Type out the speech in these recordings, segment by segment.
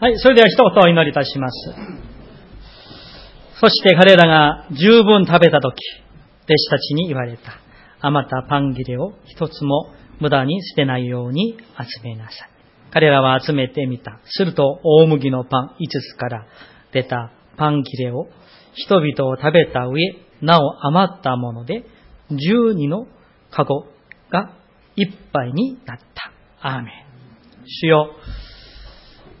はい、それでは一言お祈りいたします。そして彼らが十分食べたとき、弟子たちに言われた。余ったパン切れを一つも無駄に捨てないように集めなさい。彼らは集めてみた。すると大麦のパン5つから出たパン切れを人々を食べた上、なお余ったもので12のカゴがいっぱいになった。アーメン。主よ、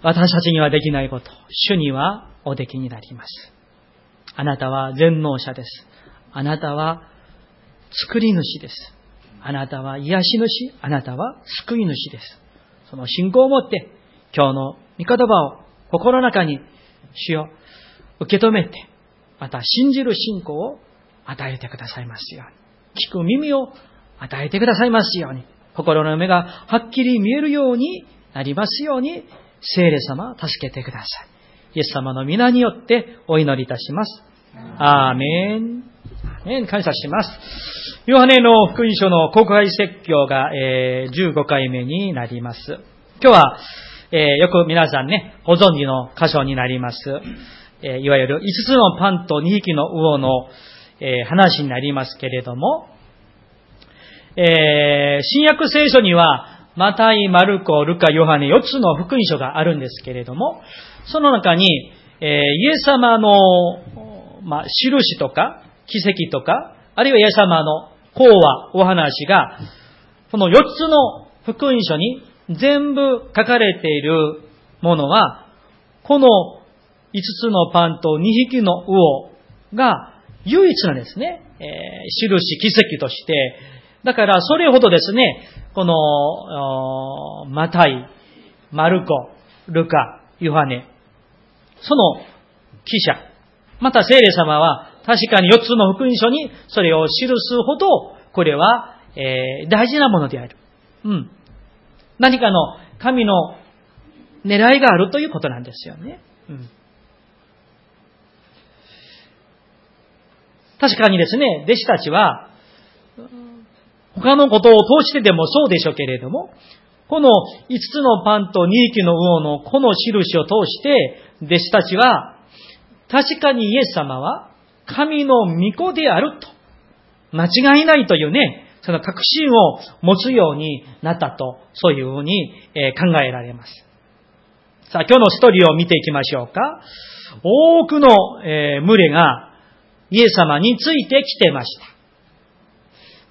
私たちにはできないこと、主にはおできになります。あなたは全能者です。あなたは作り主です。あなたは癒し主、あなたは救い主です。その信仰を持って、今日の御言葉を心の中に主よ受け止めて、また信じる信仰を与えてくださいますように。聞く耳を与えてくださいますように。心の目がはっきり見えるようになりますように、聖霊様、助けてください。イエス様の皆によってお祈りいたします。アーメン。メン感謝します。ヨハネの福音書の公開説教が、えー、15回目になります。今日は、えー、よく皆さんね、ご存知の箇所になります。えー、いわゆる5つのパンと2匹の魚の、え話になりますけれども、え新約聖書には、マタイ、マルコ、ルカ、ヨハネ4つの福音書があるんですけれども、その中に、えー、イエス様の、まあ、印とか、奇跡とか、あるいはイエス様の講話、お話が、この4つの福音書に全部書かれているものは、この5つのパンと2匹の魚が唯一なんですね。えー、印、奇跡として。だから、それほどですね、この、マタイ、マルコ、ルカ、ヨハネ、その記者、また聖霊様は確かに4つの福音書にそれを記すほど、これは、えー、大事なものである。うん。何かの神の狙いがあるということなんですよね。うん。確かにですね、弟子たちは、他のことを通してでもそうでしょうけれども、この5つのパンと2匹の魚のこの印を通して、弟子たちは、確かにイエス様は神の御子であると、間違いないというね、その確信を持つようになったと、そういうふうに考えられます。さあ、今日のストーリーを見ていきましょうか。多くの群れがイエス様についてきてました。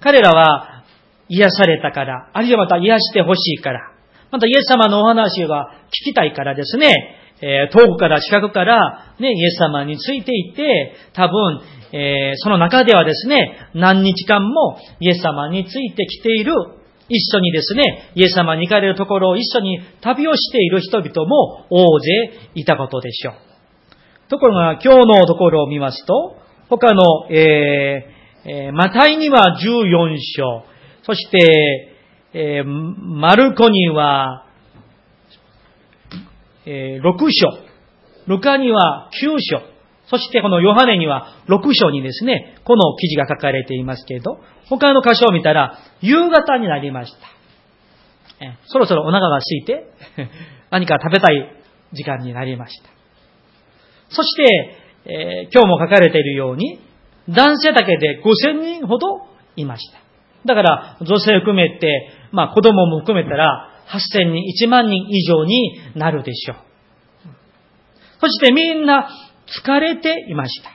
彼らは癒されたから、あるいはまた癒してほしいから、またイエス様のお話が聞きたいからですね、えー、遠くから近くから、ね、イエス様についていて、多分、えー、その中ではですね、何日間もイエス様についてきている、一緒にですね、イエス様に行かれるところを一緒に旅をしている人々も大勢いたことでしょう。ところが今日のところを見ますと、他の、えーえー、マタイには14章、そして、えー、マルコにはえー、6章、ルカには9章、そしてこのヨハネには6章にですね、この記事が書かれていますけれど、他の箇所を見たら、夕方になりました。え、そろそろお腹が空いて、何か食べたい時間になりました。そして、えー、今日も書かれているように、男性だけで5000人ほどいました。だから、女性含めて、まあ子供も含めたら、8000人、1万人以上になるでしょう。そしてみんな疲れていました。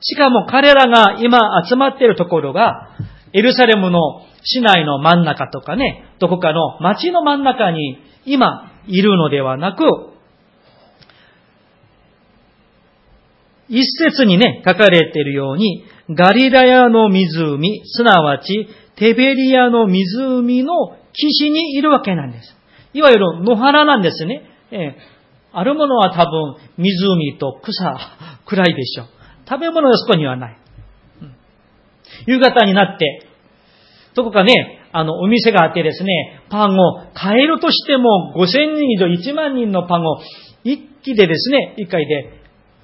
しかも彼らが今集まっているところが、エルサレムの市内の真ん中とかね、どこかの街の真ん中に今いるのではなく、一節にね、書かれているように、ガリラヤの湖、すなわちテベリアの湖の岸にいるわけなんです。いわゆる野原なんですね。えー、あるものは多分湖と草くらいでしょう。食べ物はそこにはない。夕方になって、どこかね、あの、お店があってですね、パンを買えるとしても5000人以上1万人のパンを一気でですね、一回で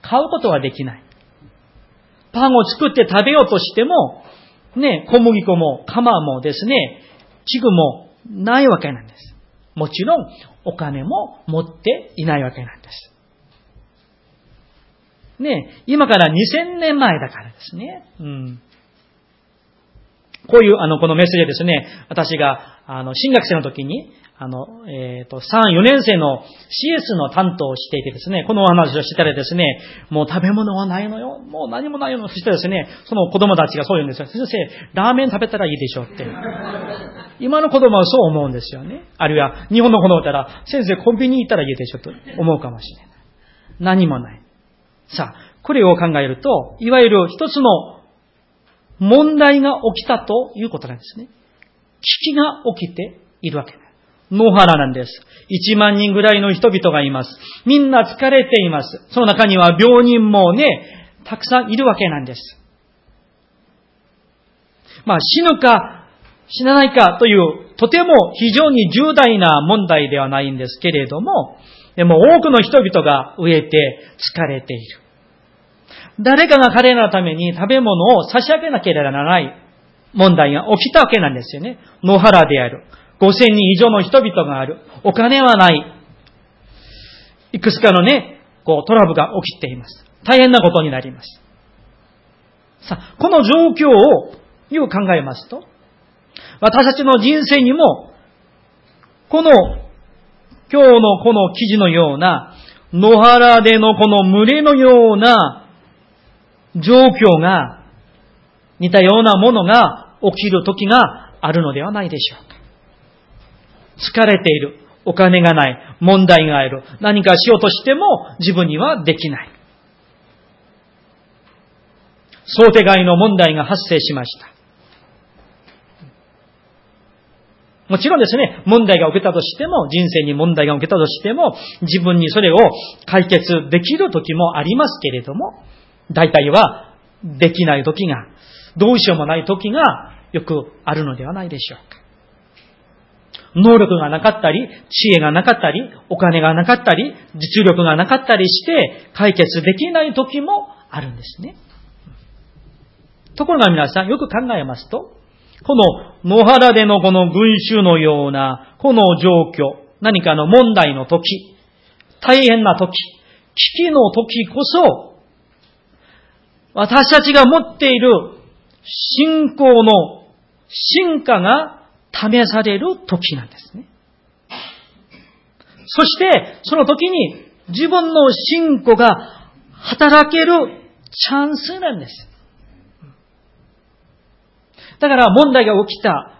買うことはできない。パンを作って食べようとしても、ね、小麦粉も、釜もですね、器具もないわけなんです。もちろんお金も持っていないわけなんです。ね、今から2000年前だからですね。うん。こういう、あの、このメッセージですね、私が、あの、新学生の時に、あの、えっ、ー、と、3、4年生の CS の担当をしていてですね、このお話をしたらですね、もう食べ物はないのよ、もう何もないよ、そしてですね、その子供たちがそう言うんですよ。先生、ラーメン食べたらいいでしょうって。今の子供はそう思うんですよね。あるいは、日本の子供だったら、先生コンビニ行ったらいいでしょと思うかもしれない。何もない。さあ、これを考えると、いわゆる一つの問題が起きたということなんですね。危機が起きているわけです。野原なんです。1万人ぐらいの人々がいます。みんな疲れています。その中には病人もね、たくさんいるわけなんです。まあ死ぬか死なないかという、とても非常に重大な問題ではないんですけれども、でも多くの人々が飢えて疲れている。誰かが彼らのために食べ物を差し上げなければならない問題が起きたわけなんですよね。野原である。5000人以上の人々がある。お金はない。いくつかのね、こうトラブルが起きています。大変なことになります。さあ、この状況をよく考えますと、私たちの人生にも、この、今日のこの記事のような、野原でのこの群れのような状況が、似たようなものが起きる時があるのではないでしょうか。疲れている。お金がない。問題がある。何かしようとしても自分にはできない。想定外の問題が発生しました。もちろんですね、問題が起きたとしても、人生に問題が起きたとしても、自分にそれを解決できる時もありますけれども、大体はできない時が、どうしようもない時がよくあるのではないでしょうか。能力がなかったり、知恵がなかったり、お金がなかったり、実力がなかったりして解決できない時もあるんですね。ところが皆さんよく考えますと、この野原でのこの群衆のようなこの状況、何かの問題の時、大変な時、危機の時こそ、私たちが持っている信仰の進化が試される時なんですね。そして、その時に自分の信仰が働けるチャンスなんです。だから問題が起きた。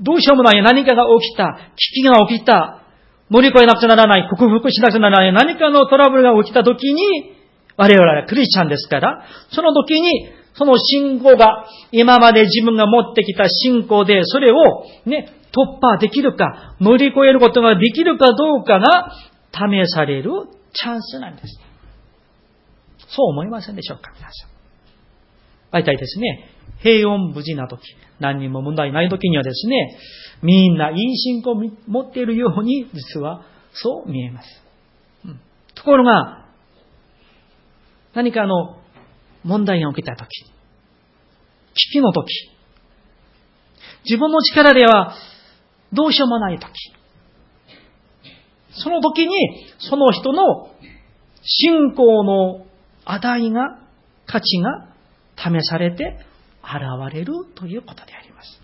どうしようもない何かが起きた。危機が起きた。乗り越えなくちゃならない。克服しなくちゃならない。何かのトラブルが起きた時に、我々はクリスチャンですから、その時にその信仰が、今まで自分が持ってきた信仰で、それをね、突破できるか、乗り越えることができるかどうかが試されるチャンスなんです。そう思いませんでしょうか、皆さん。大体ですね、平穏無事な時、何にも問題ない時にはですね、みんないい信仰を持っているように、実はそう見えます。うん、ところが、何かあの問題が起きたとき、危機のとき、自分の力ではどうしようもないとき、その時にその人の信仰の値が、価値が試されて現れるということであります。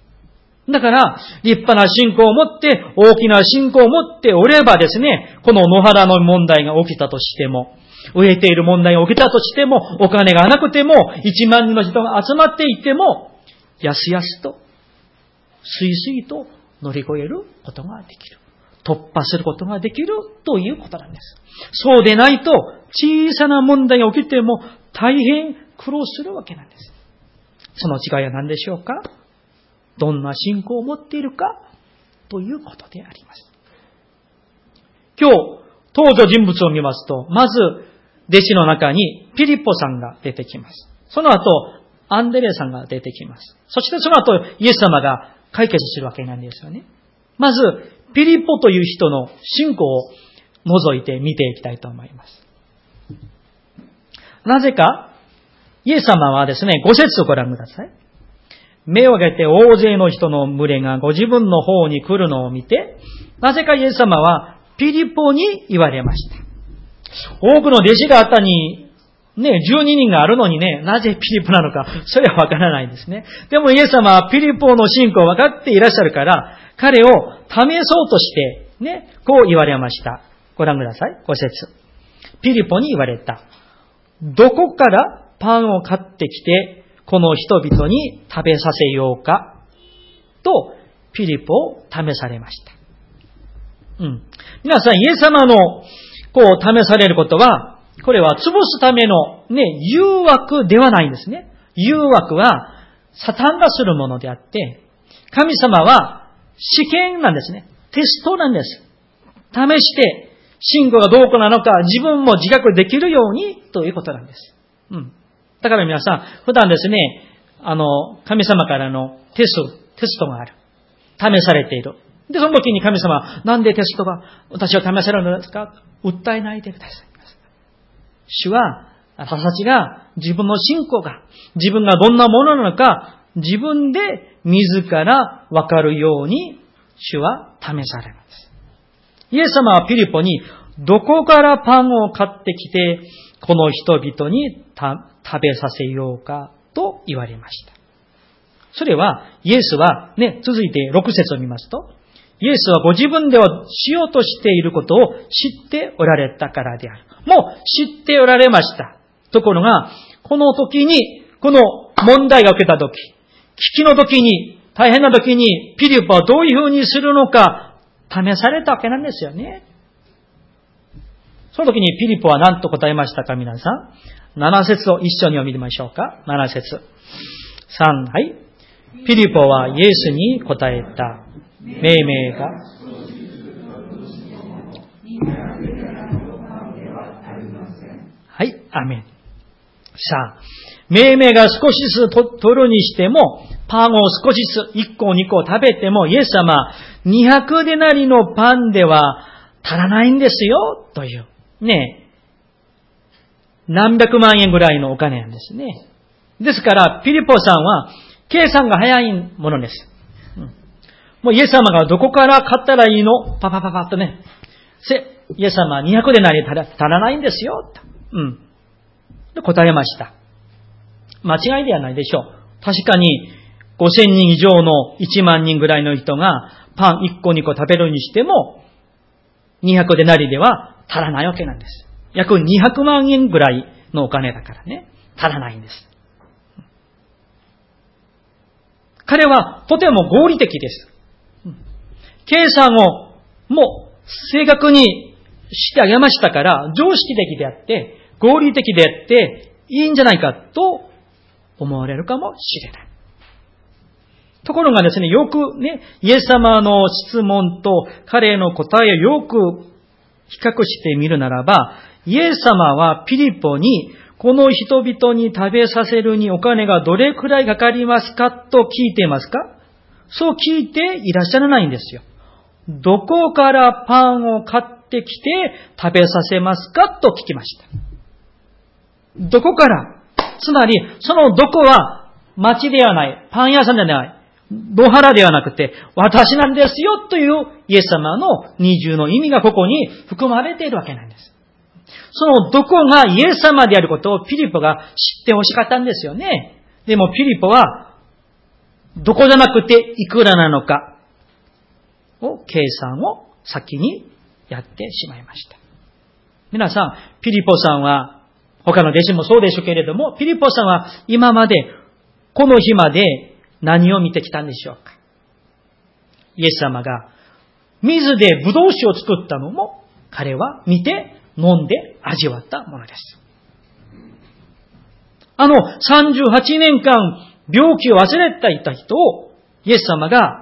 だから、立派な信仰を持って、大きな信仰を持っておればですね、この野原の問題が起きたとしても、植えている問題が起きたとしても、お金がなくても、一万人の人が集まっていても、やすやすと、すいすいと乗り越えることができる。突破することができるということなんです。そうでないと、小さな問題が起きても大変苦労するわけなんです。その違いは何でしょうか？どんな信仰を持っているかということであります。今日、登場人物を見ますと、まず、弟子の中にピリポさんが出てきます。その後、アンデレさんが出てきます。そしてその後、イエス様が解決するわけなんですよね。まず、ピリポという人の信仰を除いて見ていきたいと思います。なぜか、イエス様はですね、ご説をご覧ください。目を上げて大勢の人の群れがご自分の方に来るのを見て、なぜかイエス様はピリポに言われました。多くの弟子があったに、ね、12人があるのにね、なぜピリポなのか、それはわからないんですね。でもイエス様はピリポの信仰を分かっていらっしゃるから、彼を試そうとして、ね、こう言われました。ご覧ください。ご説。ピリポに言われた。どこからパンを買ってきて、この人々に食べさせようか、と、ピリポを試されました。うん。皆さん、イエス様の、こう、試されることは、これは潰すための、ね、誘惑ではないんですね。誘惑は、サタンがするものであって、神様は試験なんですね。テストなんです。試して、信仰がどうこなのか自分も自覚できるようにということなんです。うん。だから皆さん、普段ですね、あの、神様からのテスト、テストがある。試されている。で、その時に神様、なんでテストが私を試されるのですか？訴えないでください。主は、私たちが自分の信仰が、自分がどんなものなのか、自分で自らわかるように、主は試されます。イエス様はピリポに、どこからパンを買ってきて、この人々に食べさせようかと言われました。それは、イエスは、ね、続いて6節を見ますと、イエスはご自分ではしようとしていることを知っておられたからである。もう知っておられました。ところが、この時に、この問題が受けた時、危機の時に、大変な時に、ピリポはどういうふうにするのか、試されたわけなんですよね。その時にピリポは何と答えましたか、皆さん？7節を一緒に読みましょうか。7節3、はい。ピリポはイエスに答えた。命名がはい、アメン。さあ、命名が少しずつ取るにしても、パンを少しずつ1個2個食べても、イエス様、200デナリのパンでは足らないんですよ、という。ね何百万円ぐらいのお金なんですね。ですから、ピリポさんは、計算が早いものです。もうイエス様がどこから買ったらいいの？パパパパッとね。せ、イエス様は200でなり足らないんですよ。うん。で答えました。間違いではないでしょう。確かに5000人以上の1万人ぐらいの人がパン1個2個食べるにしても200でなりでは足らないわけなんです。約200万円ぐらいのお金だからね。足らないんです。彼はとても合理的です。計算をもう正確にしてあげましたから、常識的であって、合理的であって、いいんじゃないかと思われるかもしれない。ところがですね、よくね、イエス様の質問と彼の答えをよく比較してみるならば、イエス様はピリポに、この人々に食べさせるにお金がどれくらいかかりますかと聞いていますか？そう聞いていらっしゃらないんですよ。どこからパンを買ってきて食べさせますかと聞きました。どこから？つまり、そのどこは町ではない、パン屋さんではない、ドハラではなくて、私なんですよというイエス様の二重の意味がここに含まれているわけなんです。そのどこがイエス様であることをピリポが知ってほしかったんですよね。でもピリポは、どこじゃなくていくらなのか、を計算を先にやってしまいました。皆さん、ピリポさんは、他の弟子もそうでしょうけれども、ピリポさんは今まで、この日まで何を見てきたんでしょうか？イエス様が水でブドウ酒を作ったのも彼は見て飲んで味わったものです。あの38年間病気を忘れていた人をイエス様が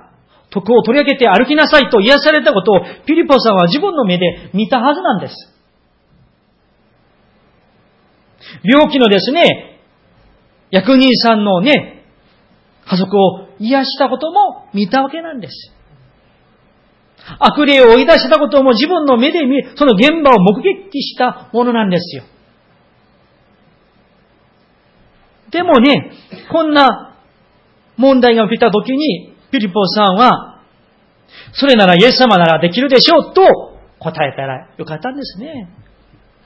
徳を取り上げて歩きなさいと癒されたことをピリポさんは自分の目で見たはずなんです。病気のですね、役人さんのね、家族を癒したことも見たわけなんです。悪霊を追い出したことも自分の目で見、その現場を目撃したものなんですよ。でもね、こんな問題が起きた時に、ピリポさんは、それならイエス様ならできるでしょうと答えたらよかったんですね。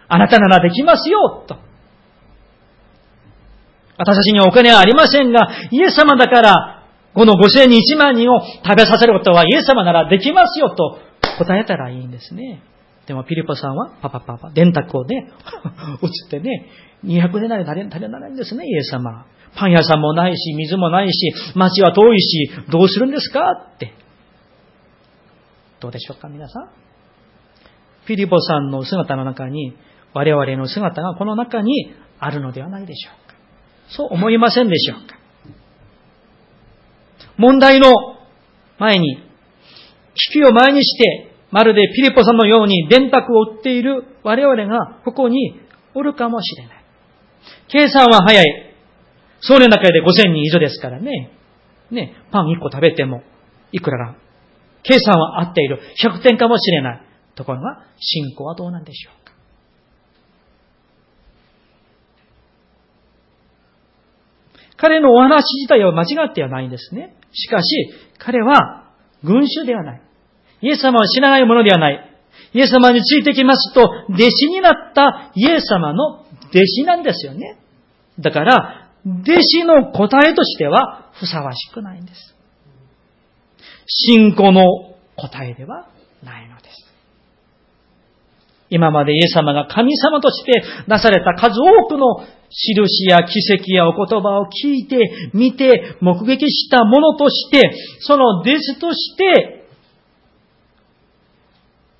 あなたならできますよと。私たちにはお金はありませんが、イエス様だから、この5000人1万人を食べさせることはイエス様ならできますよと答えたらいいんですね。でもピリポさんはパパパパ、電卓をね、映ってね、200年なり足りないんですね、イエス様。パン屋さんもないし、水もないし、街は遠いし、どうするんですか?って。どうでしょうか、皆さん。ピリポさんの姿の中に、我々の姿がこの中にあるのではないでしょうか。そう思いませんでしょうか?問題の前に、危機を前にして、まるでピリポさんのように電卓を売っている我々がここにおるかもしれない。計算は早い。その中で5000人以上ですからね。ね、パン1個食べても、いくらが。計算は合っている。100点かもしれない。ところが、信仰はどうなんでしょうか。彼のお話自体は間違ってはないんですね。しかし、彼は群衆ではない。イエス様を知らないものではない。イエス様についてきますと、弟子になったイエス様の弟子なんですよね。だから、弟子の答えとしてはふさわしくないんです。信仰の答えではないのです。今までイエス様が神様としてなされた数多くの印や奇跡やお言葉を聞いて、見て、目撃したものとして、その弟子として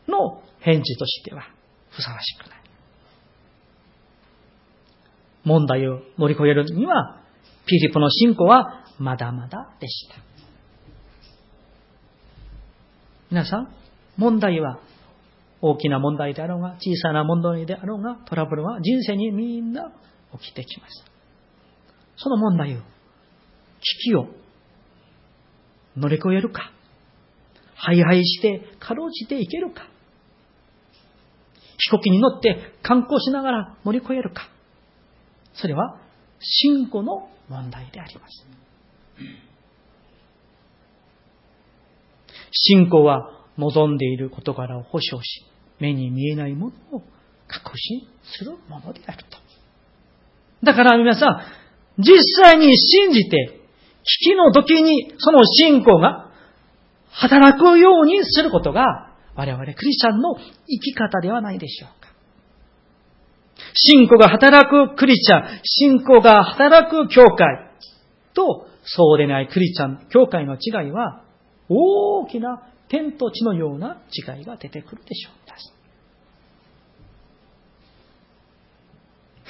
の返事としてはふさわしくない。問題を乗り越えるには、ピリポの信仰はまだまだでした。皆さん、問題は大きな問題であろうが、小さな問題であろうが、トラブルは人生にみんな起きてきます。その問題を、危機を乗り越えるか、ハイハイしてかろうじていけるか、飛行機に乗って観光しながら乗り越えるか、それは信仰の問題であります。信仰は望んでいる事柄を保証し、目に見えないものを確信するものであると。だから皆さん、実際に信じて、危機の時にその信仰が働くようにすることが我々クリスチャンの生き方ではないでしょうか。信仰が働くクリスチャン、信仰が働く教会と、そうでないクリスチャン、教会の違いは、大きな天と地のような違いが出てくるでしょう。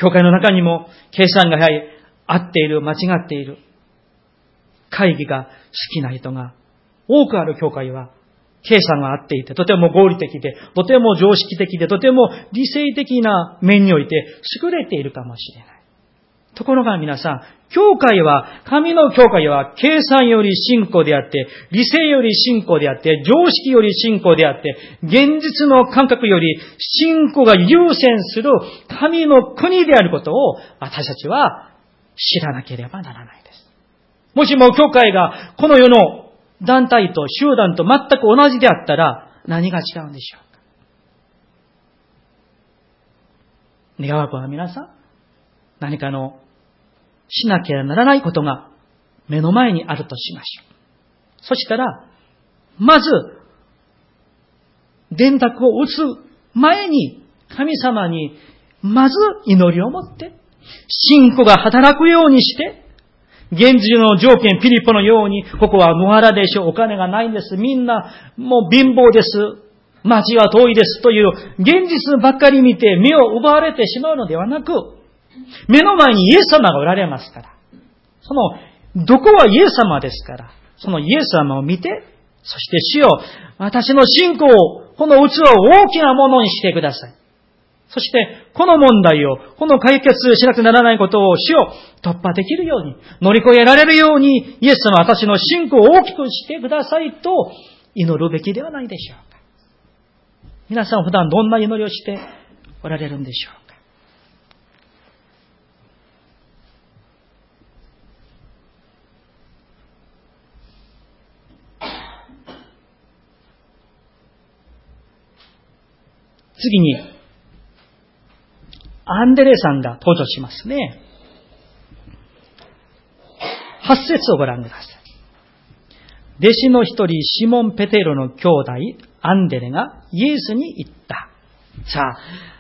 教会の中にも計算が早い、合っている、間違っている、会議が好きな人が多くある教会は計算があっていて、とても合理的で、とても常識的で、とても理性的な面において優れているかもしれない。ところが皆さん、教会は、神の教会は計算より信仰であって、理性より信仰であって、常識より信仰であって、現実の感覚より信仰が優先する神の国であることを私たちは知らなければならないです。もしも教会がこの世の団体と集団と全く同じであったら何が違うんでしょうか？願わくは皆さん、何かのしなきゃならないことが目の前にあるとしましょう。そしたら、まず、電卓を打つ前に神様にまず祈りを持って、信仰が働くようにして、現実の条件、ピリポのように、ここは野原でしょ、お金がないんです。みんな、もう貧乏です。街は遠いです。という、現実ばっかり見て目を奪われてしまうのではなく、目の前にイエス様がおられますから、その、どこはイエス様ですから、そのイエス様を見て、そして主よ、私の信仰を、この器を大きなものにしてください。そして、この問題を、この解決しなくならないことを、主を突破できるように、乗り越えられるように、イエス様、私の信仰を大きくしてくださいと、祈るべきではないでしょうか。皆さん普段どんな祈りをしておられるんでしょうか。次に、アンデレさんが登場しますね。8節をご覧ください。弟子の一人、シモン・ペテロの兄弟、アンデレがイエスに言った。さ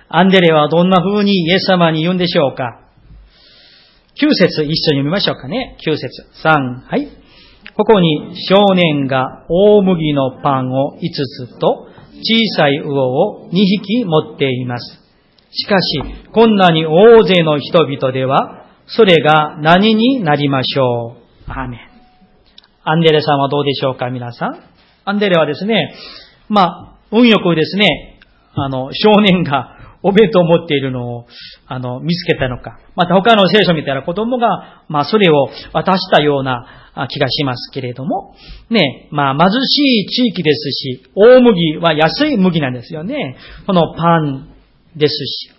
あ、アンデレはどんな風にイエス様に言うんでしょうか ?9 節一緒に読みましょうかね。9節3、はい。ここに少年が大麦のパンを5つと小さい魚を2匹持っています。しかし、こんなに大勢の人々では、それが何になりましょう？アーメン。アンデレさんはどうでしょうか、皆さん。アンデレはですね、まあ、運よくですね、あの、少年がお弁当を持っているのを、あの、見つけたのか。また他の聖書みたいな子供が、まあ、それを渡したような気がしますけれども、ね、まあ、貧しい地域ですし、大麦は安い麦なんですよね。このパンですし、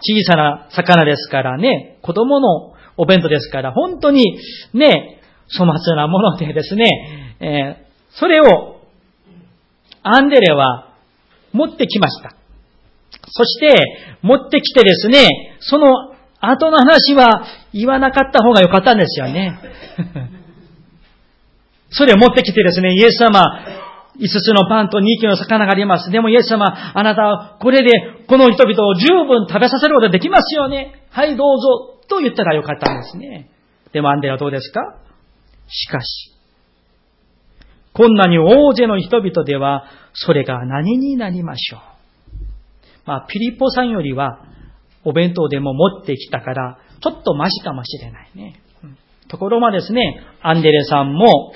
小さな魚ですからね、子供のお弁当ですから、本当にね、粗末なものでですね、えー、それをアンデレは持ってきました。そして、持ってきてですね、その後の話は言わなかった方がよかったんですよね。それを持ってきてですね、イエス様、五つのパンと二匹の魚があります。でもイエス様、あなたはこれでこの人々を十分食べさせることができますよね。はいどうぞ。と言ったらよかったんですね。でもアンデはどうですか？しかし、こんなに大勢の人々では、それが何になりましょう？まあ、ピリポさんよりは、お弁当でも持ってきたから、ちょっとマシかもしれないね。ところがですね、アンデレさんも、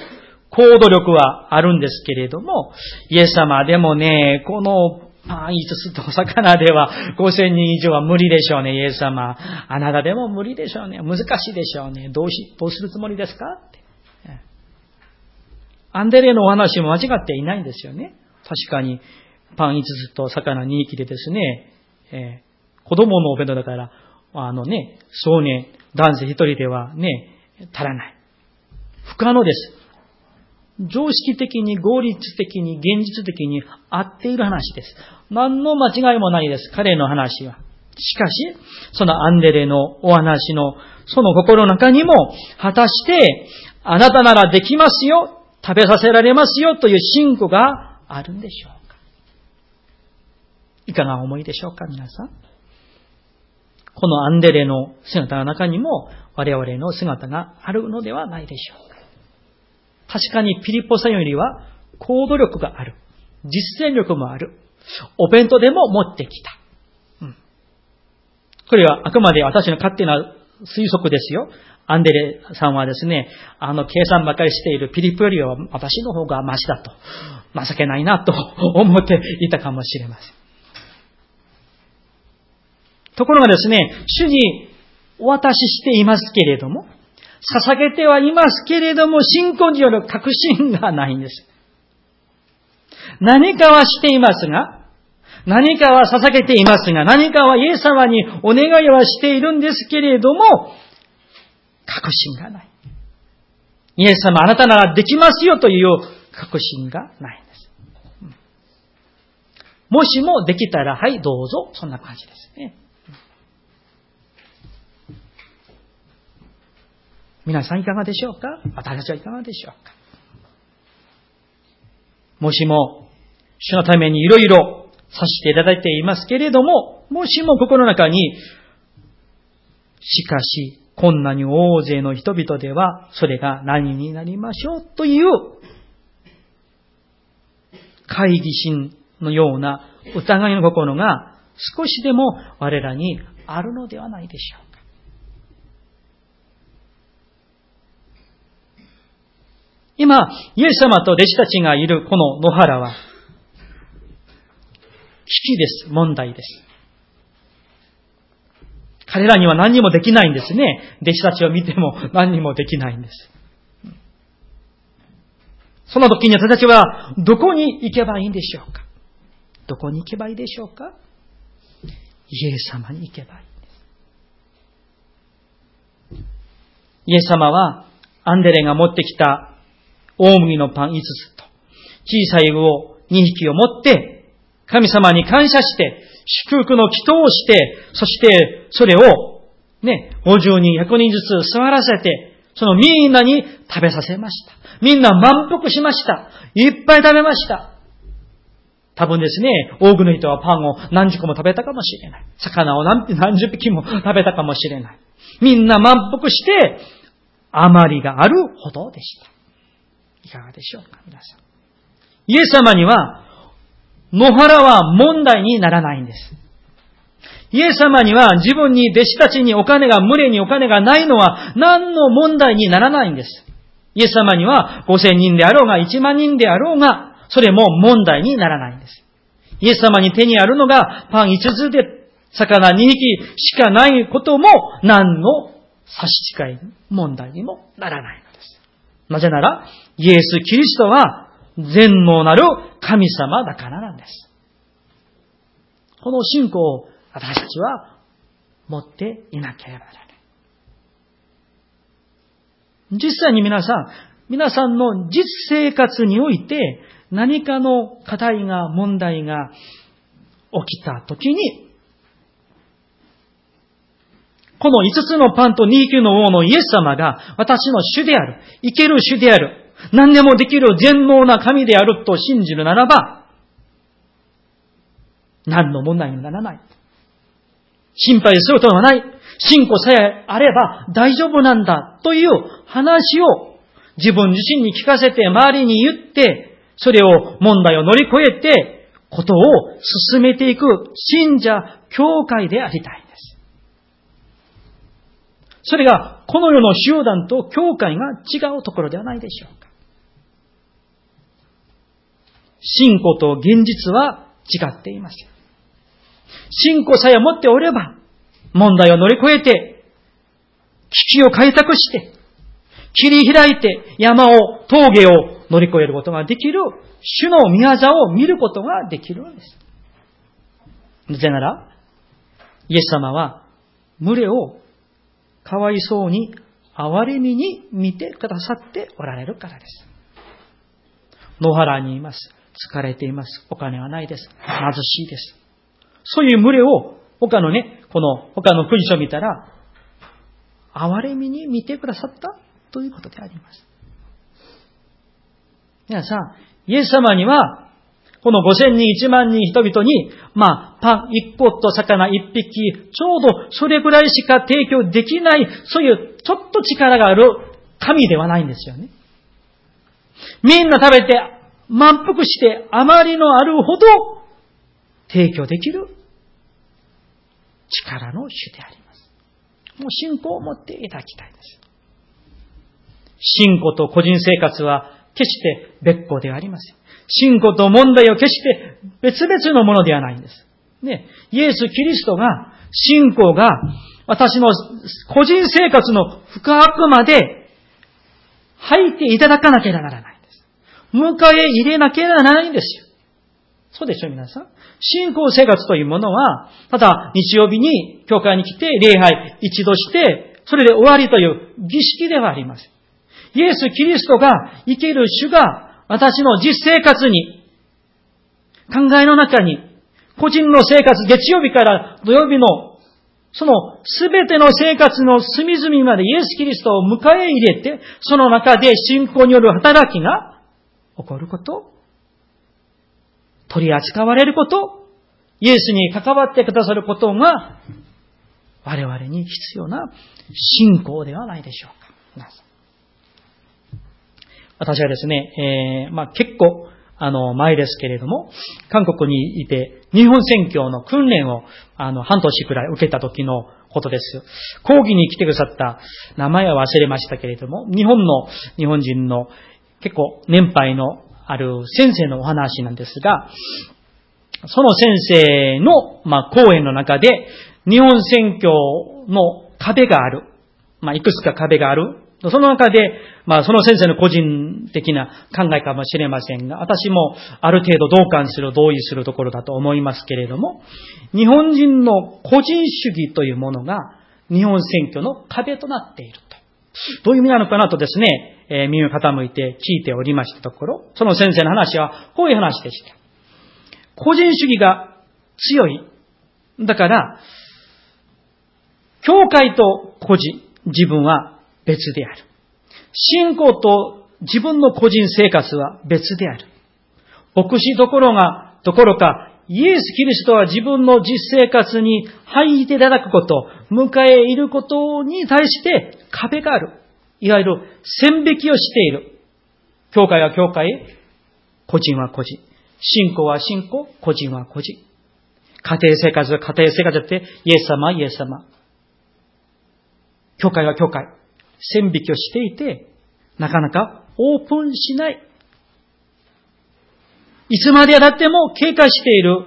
行動力はあるんですけれども、イエス様でもね、このパン5つとお魚では5000人以上は無理でしょうね、イエス様。あなたでも無理でしょうね。難しいでしょうね。どうし、どうするつもりですか？って。アンデレのお話も間違っていないんですよね。確かに、パン5つと魚2匹でですね、えー、子供のお弁当だから、あのね、少年、男性1人ではね、足らない。不可能です。常識的に合理的に現実的に合っている話です。何の間違いもないです。彼の話は。しかし、そのアンデレのお話の、その心の中にも、果たして、あなたならできますよ、食べさせられますよという信仰があるんでしょうかいかが思いでしょうか、皆さん。このアンデレの姿の中にも、我々の姿があるのではないでしょうか。確かにピリポさんよりは行動力がある。実践力もある。お弁当でも持ってきた。うん、これはあくまで私の勝手な推測ですよ。アンデレさんはですね、あの、計算ばかりしているピリポよりは私の方がマシだと。情けないなと思っていたかもしれません。ところがですね、主にお渡ししていますけれども、捧げてはいますけれども、信仰による確信がないんです。何かはしていますが、何かは捧げていますが、何かはイエス様にお願いはしているんですけれども、確信がない。イエス様あなたならできますよという確信がないんです。もしもできたら、はい、どうぞ。そんな感じですね。皆さんいかがでしょうか？私たちはいかがでしょうか？もしも、主のためにいろいろさせていただいていますけれども、もしも心の中に、しかし、こんなに大勢の人々では、それが何になりましょうという、会議心のような疑いの心が少しでも我らにあるのではないでしょう。今、イエス様と弟子たちがいるこの野原は、危機です。問題です。彼らには何にもできないんですね。弟子たちを見ても 何にもできないんです。その時に私たちはどこに行けばいいんでしょうか？どこに行けばいいでしょうか？イエス様に行けばいいんです。イエス様はアンデレが持ってきた大麦のパン5つと、小さい魚2匹を持って神様に感謝して、祝福の祈祷をして、そしてそれをね、50人、100人ずつ座らせて、そのみんなに食べさせました。みんな満腹しました。いっぱい食べました。多分ですね、多くの人はパンを何十個も食べたかもしれない。魚を何十匹も食べたかもしれない。みんな満腹して、余りがあるほどでした。いかがでしょうか、皆さん。イエス様には、野原は問題にならないんです。イエス様には自分に弟子たちにお金が、群れにお金がないのは何の問題にならないんです。イエス様には5000人であろうが1万人であろうが、それも問題にならないんです。イエス様に手にあるのがパン5つで魚2匹しかないことも何の差し支え問題にもならないのです。なぜなら、イエス・キリストは全能なる神様だからなんです。この信仰を私たちは持っていなければならない。実際に皆さん、皆さんの実生活において何かの課題が、問題が起きたときに、この5つのパンと2級の王のイエス様が私の主である、生ける主である、何でもできる全能な神であると信じるならば、何の問題にならない。心配することはない。信仰さえあれば大丈夫なんだという話を自分自身に聞かせて周りに言って、それを問題を乗り越えて、ことを進めていく信者、教会でありたいんです。それがこの世の集団と教会が違うところではないでしょう。信仰と現実は違っています。信仰さえ持っておれば、問題を乗り越えて、危機を開拓して、切り開いて山を、峠を乗り越えることができる、主の御業を見ることができるんです。なぜなら、イエス様は、群れをかわいそうに、憐れみに見てくださっておられるからです。野原にいます。疲れています。お金はないです。貧しいです。そういう群れを、他のね、この他の国書を見たら、憐れみに見てくださった？ということであります。皆さん、イエス様には、この5000人、1万人人々に、まあ、パン1個と魚1匹、ちょうどそれぐらいしか提供できない、そういうちょっと力がある神ではないんですよね。みんな食べて満腹してあまりのあるほど提供できる力の主であります。もう信仰を持っていただきたいです。信仰と個人生活は決して別個ではありません。信仰と問題を決して別々のものではないんです。ね、イエス・キリストが、信仰が私の個人生活の深くまで入っていただかなければならない。迎え入れなければならないんですよ。そうでしょ、皆さん。信仰生活というものは、ただ日曜日に教会に来て礼拝一度して、それで終わりという儀式ではありません。イエス・キリストが生きる主が私の実生活に、考えの中に、個人の生活、月曜日から土曜日の、そのすべての生活の隅々までイエス・キリストを迎え入れて、その中で信仰による働きが起こること取り扱われること、イエスに関わってくださることが、我々に必要な信仰ではないでしょうか。私はですね、えー、まあ、結構、あの、前ですけれども、韓国にいて、日本宣教の訓練を、あの、半年くらい受けた時のことです。講義に来てくださった名前は忘れましたけれども、日本の、日本人の結構年配のある先生のお話なんですが、その先生の、まあ、講演の中で、日本選挙の壁がある。まあ、いくつか壁がある。その中で、まあ、その先生の個人的な考えかもしれませんが、私もある程度同感する、同意するところだと思いますけれども、日本人の個人主義というものが、日本選挙の壁となっていると。どういう意味なのかなとですね、えー、耳を傾いて聞いておりましたところ、その先生の話はこういう話でした。個人主義が強い。だから、教会と個人、自分は別である。信仰と自分の個人生活は別である。牧師どころが、どころか、イエス・キリストは自分の実生活に入っていただくこと、迎え入ることに対して壁がある。いわゆる線引きをしている。教会は教会、個人は個人。信仰は信仰、個人は個人。家庭生活は家庭生活だって、イエス様、イエス様。教会は教会。線引きをしていて、なかなかオープンしない。いつまでだっても経過している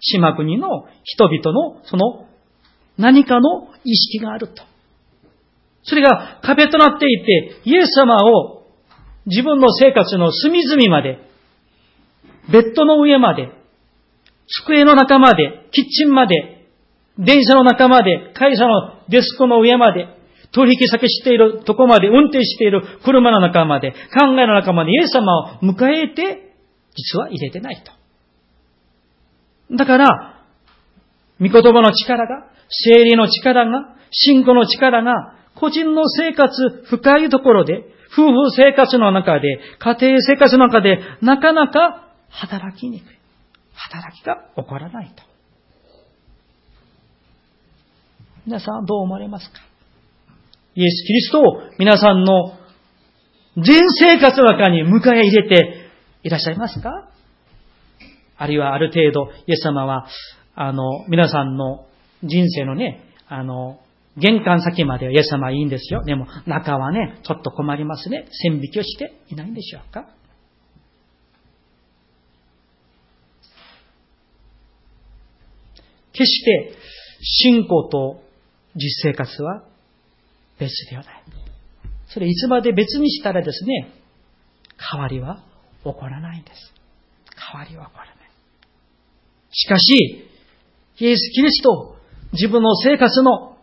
島国の人々のその何かの意識があると。それが壁となっていて、イエス様を自分の生活の隅々まで、ベッドの上まで、机の中まで、キッチンまで、電車の中まで、会社のデスクの上まで、取引先しているとこまで、運転している車の中まで、考えの中まで、イエス様を迎えて、実は入れてないと。だから、御言葉の力が、生理の力が、信仰の力が、個人の生活、深いところで、夫婦生活の中で、家庭生活の中で、なかなか働きにくい。働きが起こらないと。皆さんどう思われますか？イエス・キリストを皆さんの全生活の中に迎え入れていらっしゃいますか？あるいはある程度、イエス様は、あの、皆さんの人生のね、あの、玄関先まではイエス様はいいんですよ。でも中はね、ちょっと困りますね。線引きをしていないんでしょうか決して信仰と実生活は別ではない。それいつまで別にしたらですね、変わりは起こらないんです。変わりは起こらない。しかし、イエス・キリスト、自分の生活の、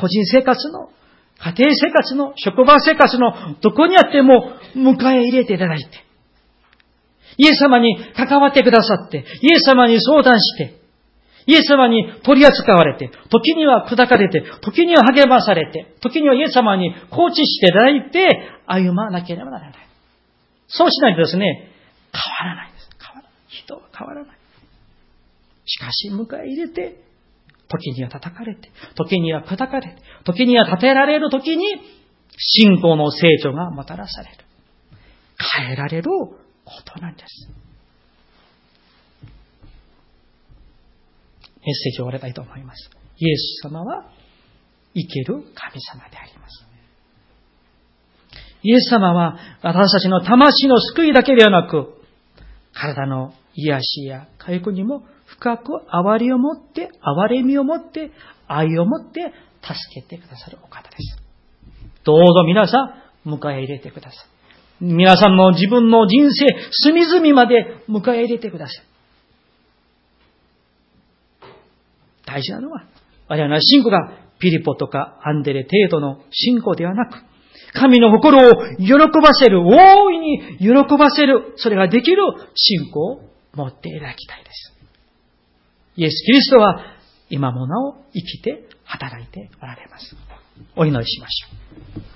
個人生活の、家庭生活の、職場生活の、どこにあっても迎え入れていただいて、イエス様に関わってくださって、イエス様に相談して、イエス様に取り扱われて、時には砕かれて、時には励まされて、時にはイエス様にコーチしていただいて、歩まなければならない。そうしないとですね、変わらないです。変わらない。人は変わらない。しかし、迎え入れて、時には叩かれて、時には砕かれて、時には立てられる時に、信仰の成長がもたらされる。変えられることなんです。メッセージを終わりたいと思います。イエス様は生ける神様であります。イエス様は私たちの魂の救いだけではなく、体の癒しや回復にも深く憐れを持って、憐れみを持って、愛を持って助けてくださるお方です。どうぞ皆さん、迎え入れてください。皆さんの自分の人生、隅々まで迎え入れてください。大事なのは、我々の信仰がピリポとかアンデレ程度の信仰ではなく、神の心を喜ばせる、大いに喜ばせる、それができる信仰を持っていただきたいです。イエス・キリストは今もなお生きて働いておられます。お祈りしましょう。